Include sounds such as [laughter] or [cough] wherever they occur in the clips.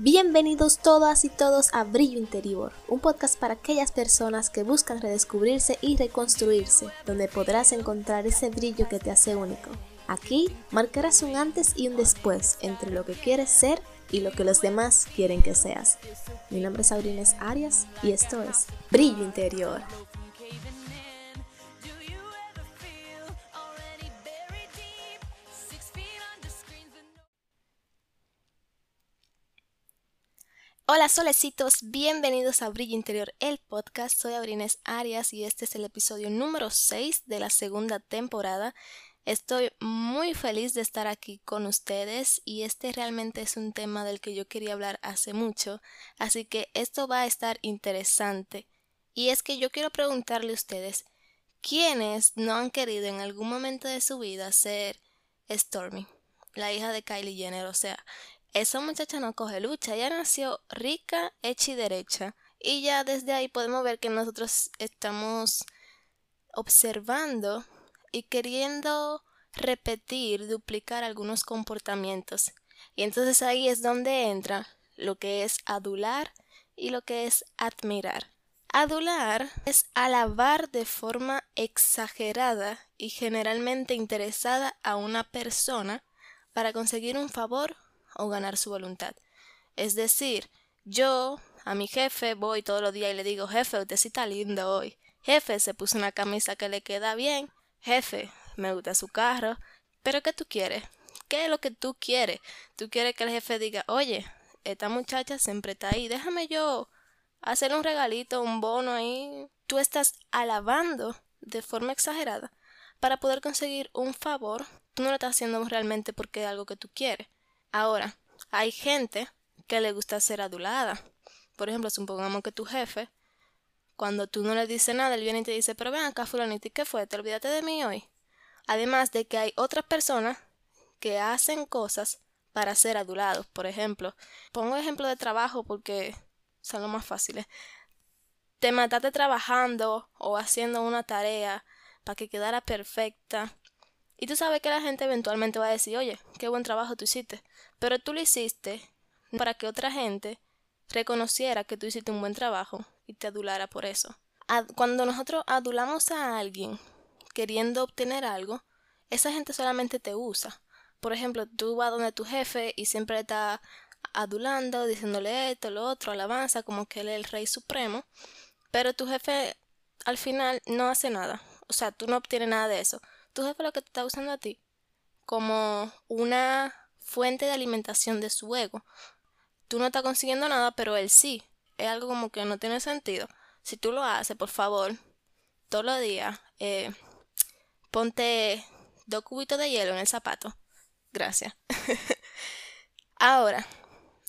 Bienvenidos todas y todos a Brillo Interior, un podcast para aquellas personas que buscan redescubrirse y reconstruirse, donde podrás encontrar ese brillo que te hace único. Aquí marcarás un antes y un después entre lo que quieres ser y lo que los demás quieren que seas. Mi nombre es Aurines Arias y esto es Brillo Interior. Hola solecitos, bienvenidos a Brillo Interior, el podcast. Soy Abrines Arias y este es el episodio número 6 de la segunda temporada. Estoy muy feliz de estar aquí con ustedes y este realmente es un tema del que yo quería hablar hace mucho, así que esto va a estar interesante. Y es que yo quiero preguntarle a ustedes, ¿quiénes no han querido en algún momento de su vida ser Stormy, la hija de Kylie Jenner? O sea, esa muchacha no coge lucha, ella nació rica, hecha y derecha. Y ya desde ahí podemos ver que nosotros estamos observando y queriendo repetir, duplicar algunos comportamientos. Y entonces ahí es donde entra lo que es adular y lo que es admirar. Adular es alabar de forma exagerada y generalmente interesada a una persona para conseguir un favor o ganar su voluntad. Es decir, yo a mi jefe voy todos los días y le digo, jefe, usted sí está lindo hoy. Jefe, se puso una camisa que le queda bien. Jefe, me gusta su carro. Pero ¿qué tú quieres? ¿Qué es lo que tú quieres? Tú quieres que el jefe diga, oye, esta muchacha siempre está ahí, déjame yo hacer un regalito, un bono ahí. Tú estás alabando de forma exagerada para poder conseguir un favor. Tú no lo estás haciendo realmente porque es algo que tú quieres. Ahora, hay gente que le gusta ser adulada. Por ejemplo, supongamos que tu jefe, cuando tú no le dices nada, él viene y te dice, pero ven acá, fulanito, ¿y qué fue? ¿Te olvidaste de mí hoy? Además de que hay otras personas que hacen cosas para ser adulados. Por ejemplo, pongo ejemplo de trabajo porque son los más fáciles. Te mataste trabajando o haciendo una tarea para que quedara perfecta y tú sabes que la gente eventualmente va a decir, oye, qué buen trabajo tú hiciste. Pero tú lo hiciste para que otra gente reconociera que tú hiciste un buen trabajo y te adulara por eso. Cuando nosotros adulamos a alguien queriendo obtener algo, esa gente solamente te usa. Por ejemplo, tú vas donde tu jefe y siempre está adulando, diciéndole esto, lo otro, alabanza, como que él es el rey supremo, pero tu jefe al final no hace nada. O sea, tú no obtienes nada de eso tu jefe lo que te está usando a ti como una fuente de alimentación de su ego. Tú no estás consiguiendo nada, pero él sí. Es algo como que no tiene sentido. Si tú lo haces, por favor, todos los días, eh, ponte dos cubitos de hielo en el zapato. Gracias. [laughs] Ahora,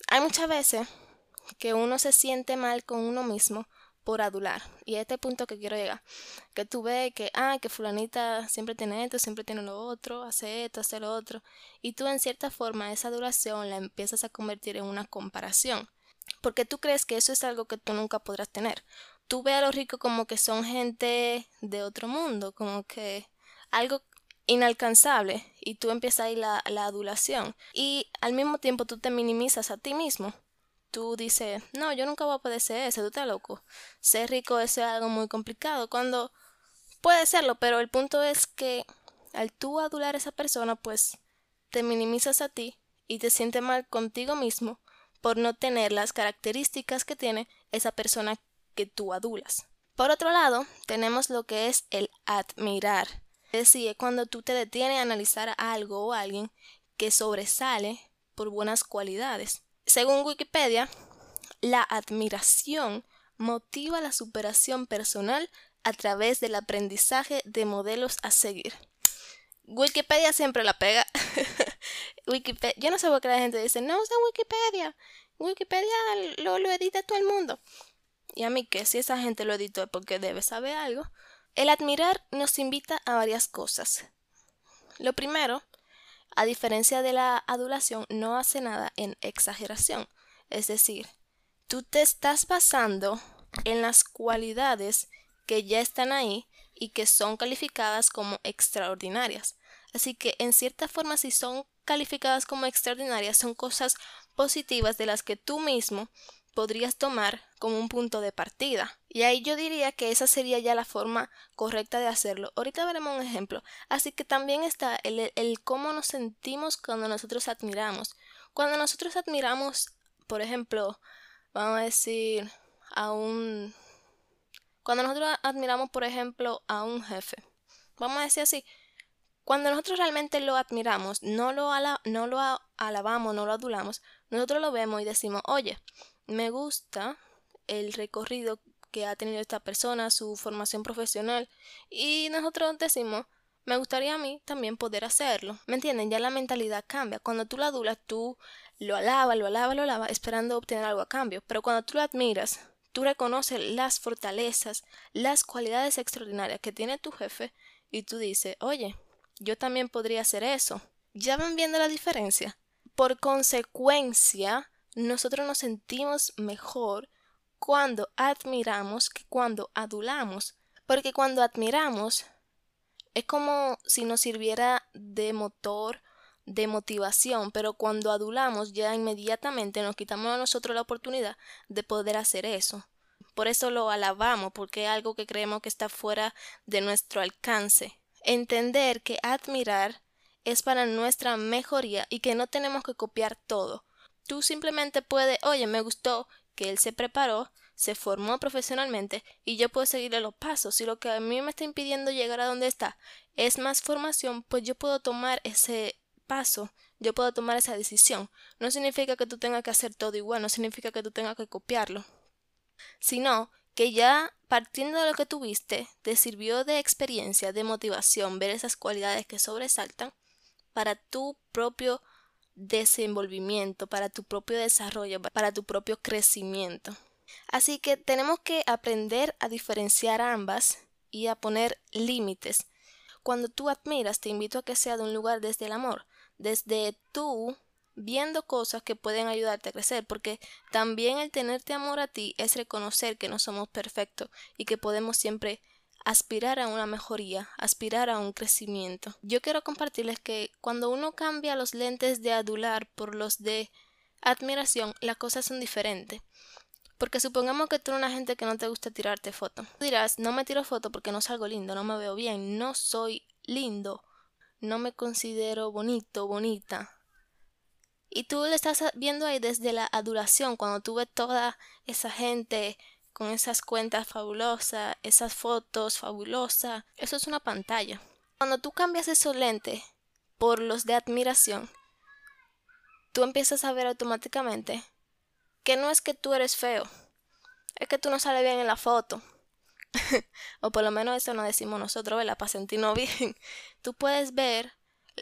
hay muchas veces que uno se siente mal con uno mismo por adular. Y a este punto que quiero llegar, que tú ves que, ah, que fulanita siempre tiene esto, siempre tiene lo otro, hace esto, hace lo otro, y tú en cierta forma esa adulación la empiezas a convertir en una comparación, porque tú crees que eso es algo que tú nunca podrás tener. Tú ves a los ricos como que son gente de otro mundo, como que algo inalcanzable y tú empiezas ahí la, la adulación y al mismo tiempo tú te minimizas a ti mismo tú dices, no, yo nunca voy a poder ser ese, tú estás loco. Ser rico es algo muy complicado. Cuando puede serlo, pero el punto es que al tú adular a esa persona, pues te minimizas a ti y te sientes mal contigo mismo por no tener las características que tiene esa persona que tú adulas. Por otro lado, tenemos lo que es el admirar. Es decir, cuando tú te detienes a analizar algo o alguien que sobresale por buenas cualidades. Según Wikipedia, la admiración motiva la superación personal a través del aprendizaje de modelos a seguir. Wikipedia siempre la pega. [laughs] Wikipedia, yo no sé por qué la gente dice, no usa Wikipedia. Wikipedia lo, edita todo el mundo. Y a mí que si esa gente lo editó es porque debe saber algo. El admirar nos invita a varias cosas. Lo primero a diferencia de la adulación, no hace nada en exageración. Es decir, tú te estás basando en las cualidades que ya están ahí y que son calificadas como extraordinarias. Así que en cierta forma si son calificadas como extraordinarias son cosas positivas de las que tú mismo podrías tomar como un punto de partida. Y ahí yo diría que esa sería ya la forma correcta de hacerlo. Ahorita veremos un ejemplo. Así que también está el, cómo nos sentimos cuando nosotros admiramos. Cuando nosotros admiramos, por ejemplo, vamos a decir, a un... Cuando nosotros admiramos, por ejemplo, a un jefe. Vamos a decir así. Cuando nosotros realmente lo admiramos, no lo, no lo alabamos, no lo adulamos, nosotros lo vemos y decimos, oye, me gusta el recorrido que ha tenido esta persona, su formación profesional, y nosotros decimos, me gustaría a mí también poder hacerlo. ¿Me entienden? Ya la mentalidad cambia. Cuando tú lo adulas, tú lo alabas, lo alabas, lo alabas, esperando obtener algo a cambio. Pero cuando tú lo admiras, tú reconoces las fortalezas, las cualidades extraordinarias que tiene tu jefe, y tú dices, oye, yo también podría hacer eso. ¿Ya van viendo la diferencia? Por consecuencia, nosotros nos sentimos mejor cuando admiramos que cuando adulamos. Porque cuando admiramos es como si nos sirviera de motor, de motivación, pero cuando adulamos ya inmediatamente nos quitamos a nosotros la oportunidad de poder hacer eso. Por eso lo alabamos, porque es algo que creemos que está fuera de nuestro alcance. Entender que admirar es para nuestra mejoría y que no tenemos que copiar todo. Tú simplemente puedes, oye, me gustó que él se preparó, se formó profesionalmente y yo puedo seguirle los pasos. Si lo que a mí me está impidiendo llegar a donde está es más formación, pues yo puedo tomar ese paso, yo puedo tomar esa decisión. No significa que tú tengas que hacer todo igual, no significa que tú tengas que copiarlo, sino que ya partiendo de lo que tuviste, te sirvió de experiencia, de motivación, ver esas cualidades que sobresaltan para tu propio desenvolvimiento, para tu propio desarrollo, para tu propio crecimiento. Así que tenemos que aprender a diferenciar ambas y a poner límites. Cuando tú admiras, te invito a que sea de un lugar desde el amor, desde tú viendo cosas que pueden ayudarte a crecer, porque también el tenerte amor a ti es reconocer que no somos perfectos y que podemos siempre aspirar a una mejoría, aspirar a un crecimiento. Yo quiero compartirles que cuando uno cambia los lentes de adular por los de admiración, las cosas son diferentes. Porque supongamos que tú eres una gente que no te gusta tirarte fotos. Dirás, no me tiro foto porque no salgo lindo, no me veo bien, no soy lindo, no me considero bonito, bonita. Y tú le estás viendo ahí desde la adulación, cuando tú ves toda esa gente con esas cuentas fabulosas, esas fotos fabulosas. Eso es una pantalla. Cuando tú cambias esos lentes por los de admiración, tú empiezas a ver automáticamente que no es que tú eres feo, es que tú no sales bien en la foto. [laughs] o por lo menos eso nos decimos nosotros, ¿verdad? Para sentirnos [laughs] bien. Tú puedes ver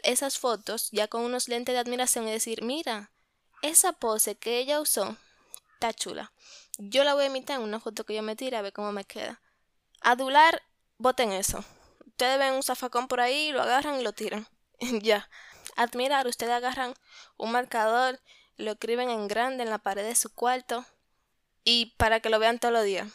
esas fotos ya con unos lentes de admiración y decir, mira, esa pose que ella usó está chula. Yo la voy a imitar en una foto que yo me tire a ver cómo me queda. Adular, voten eso. Ustedes ven un zafacón por ahí, lo agarran y lo tiran. [laughs] ya. Admirar, ustedes agarran un marcador, lo escriben en grande en la pared de su cuarto y para que lo vean todos los días.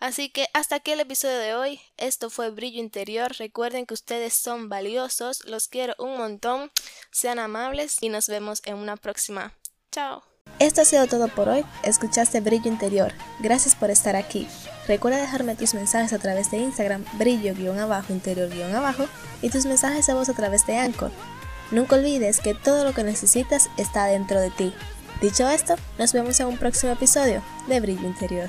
Así que hasta aquí el episodio de hoy. Esto fue Brillo Interior. Recuerden que ustedes son valiosos. Los quiero un montón. Sean amables y nos vemos en una próxima. Chao. Esto ha sido todo por hoy. Escuchaste Brillo Interior. Gracias por estar aquí. Recuerda dejarme tus mensajes a través de Instagram, brillo-interior-abajo, y tus mensajes de voz a través de Anchor. Nunca olvides que todo lo que necesitas está dentro de ti. Dicho esto, nos vemos en un próximo episodio de Brillo Interior.